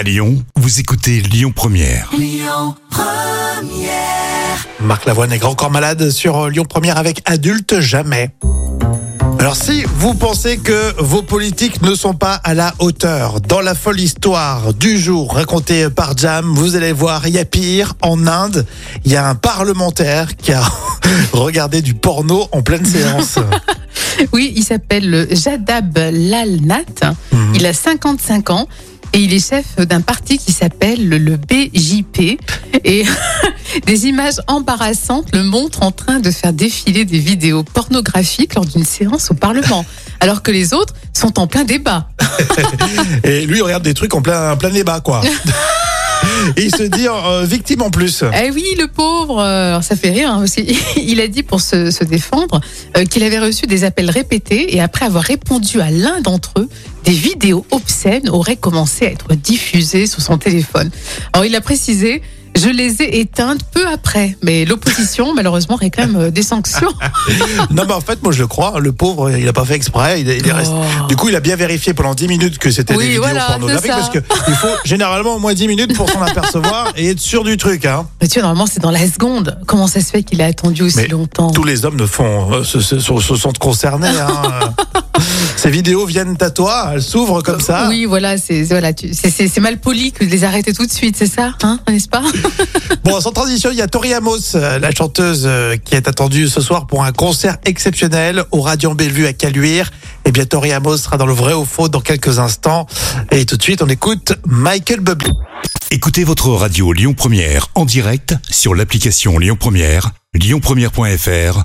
À Lyon, vous écoutez Lyon Première. Marc Lavoine est grand corps malade sur Lyon Première avec Adulte Jamais. Alors si vous pensez que vos politiques ne sont pas à la hauteur, dans la folle histoire du jour racontée par Jam, vous allez voir, il y a pire. En Inde, il y a un parlementaire qui a regardé du porno en pleine séance. Oui, il s'appelle Jadab Lalnat. Il a 55 ans et il est chef d'un parti qui s'appelle le BJP. Et des images embarrassantes le montrent en train de faire défiler des vidéos pornographiques lors d'une séance au Parlement, alors que les autres sont en plein débat. Et lui il regarde des trucs en plein, en plein débat, quoi. Et il se dit euh, victime en plus. Eh oui, le pauvre, euh, ça fait rire hein, aussi. Il a dit pour se, se défendre euh, qu'il avait reçu des appels répétés et après avoir répondu à l'un d'entre eux, des vidéos obscènes auraient commencé à être diffusées sur son téléphone. Alors il a précisé. Je les ai éteintes peu après, mais l'opposition malheureusement réclame euh, des sanctions. Non, mais en fait, moi je le crois. Le pauvre, il a pas fait exprès. Il, est- il est resté- Oh. Du coup, il a bien vérifié pendant 10 minutes que c'était Oui, des vidéos voilà, pornographiques parce que il faut généralement au moins 10 minutes pour s'en apercevoir et être sûr du truc. Hein. Mais tu vois, normalement c'est dans la seconde. Comment ça se fait qu'il a attendu aussi Mais longtemps? Tous les hommes ne font, euh, se, se- se- se sentent concernés. Hein. Ces vidéos viennent à toi, elles s'ouvrent comme ça. Oui, voilà, c'est voilà, tu- c'est- c'est c'est mal poli que de les arrêter tout de suite, c'est ça, hein, n'est-ce pas Bon, sans transition, il y a Tori Amos, euh, la chanteuse euh, qui est attendue ce soir pour un concert exceptionnel au Radiant Bellevue à Caluire. Et bien, Tori Amos sera dans le vrai ou faux dans quelques instants. Et tout de suite, on écoute Michael Bublé. Écoutez votre radio Lyon Première en direct sur l'application Lyon Première, lyonpremière.fr